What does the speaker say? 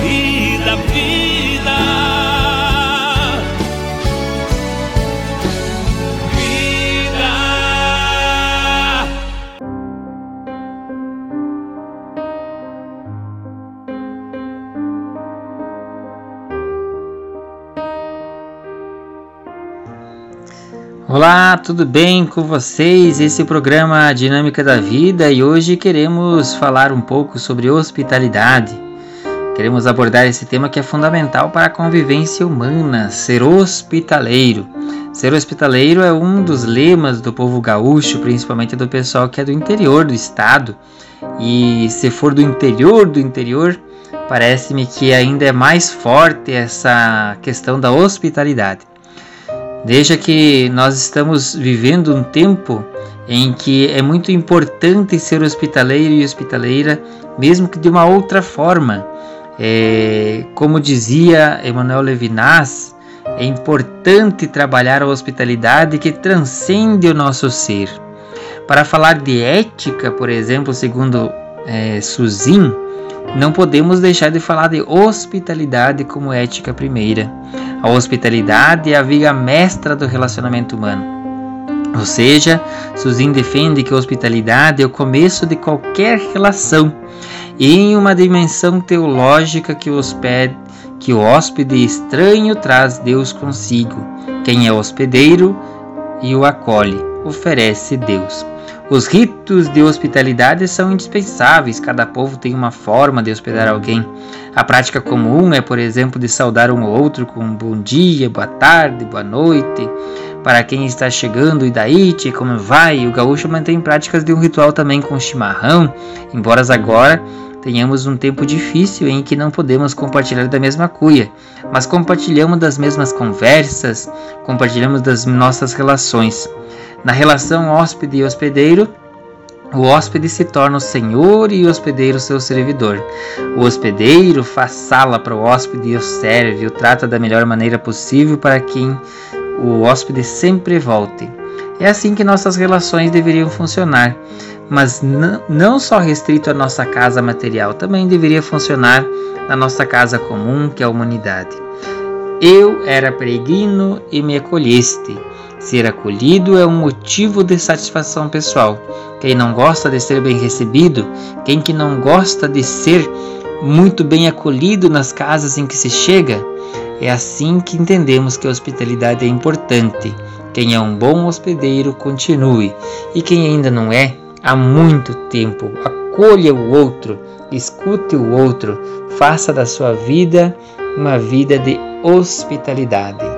vida, vida. Vida. Olá, tudo bem com vocês? Esse é o programa Dinâmica da Vida e hoje queremos falar um pouco sobre hospitalidade. Queremos abordar esse tema que é fundamental para a convivência humana, ser hospitaleiro. Ser hospitaleiro é um dos lemas do povo gaúcho, principalmente do pessoal que é do interior do estado. E se for do interior do interior, parece-me que ainda é mais forte essa questão da hospitalidade. Veja que nós estamos vivendo um tempo em que é muito importante ser hospitaleiro e hospitaleira, mesmo que de uma outra forma. É, como dizia Emmanuel Levinas, é importante trabalhar a hospitalidade que transcende o nosso ser. Para falar de ética, por exemplo, segundo é, Suzin, não podemos deixar de falar de hospitalidade como ética primeira. A hospitalidade é a viga mestra do relacionamento humano. Ou seja, Suzin defende que a hospitalidade é o começo de qualquer relação em uma dimensão teológica que o hóspede, que o hóspede estranho traz Deus consigo. Quem é hospedeiro e o acolhe, oferece Deus. Os ritos de hospitalidade são indispensáveis, cada povo tem uma forma de hospedar alguém. A prática comum é, por exemplo, de saudar um ou outro com bom dia, boa tarde, boa noite. Para quem está chegando, e daí, como vai? O gaúcho mantém práticas de um ritual também com chimarrão, embora agora tenhamos um tempo difícil em que não podemos compartilhar da mesma cuia, mas compartilhamos das mesmas conversas, compartilhamos das nossas relações. Na relação hóspede e hospedeiro, o hóspede se torna o senhor e o hospedeiro seu servidor. O hospedeiro faz sala para o hóspede e o serve, o trata da melhor maneira possível para quem o hóspede sempre volte. É assim que nossas relações deveriam funcionar, mas não só restrito à nossa casa material, também deveria funcionar na nossa casa comum, que é a humanidade. Eu era peregrino e me acolheste. Ser acolhido é um motivo de satisfação pessoal. Quem não gosta de ser bem recebido, quem que não gosta de ser muito bem acolhido nas casas em que se chega, é assim que entendemos que a hospitalidade é importante. É um bom hospedeiro, continue, e quem ainda não é, há muito tempo, acolha o outro, escute o outro, faça da sua vida uma vida de hospitalidade.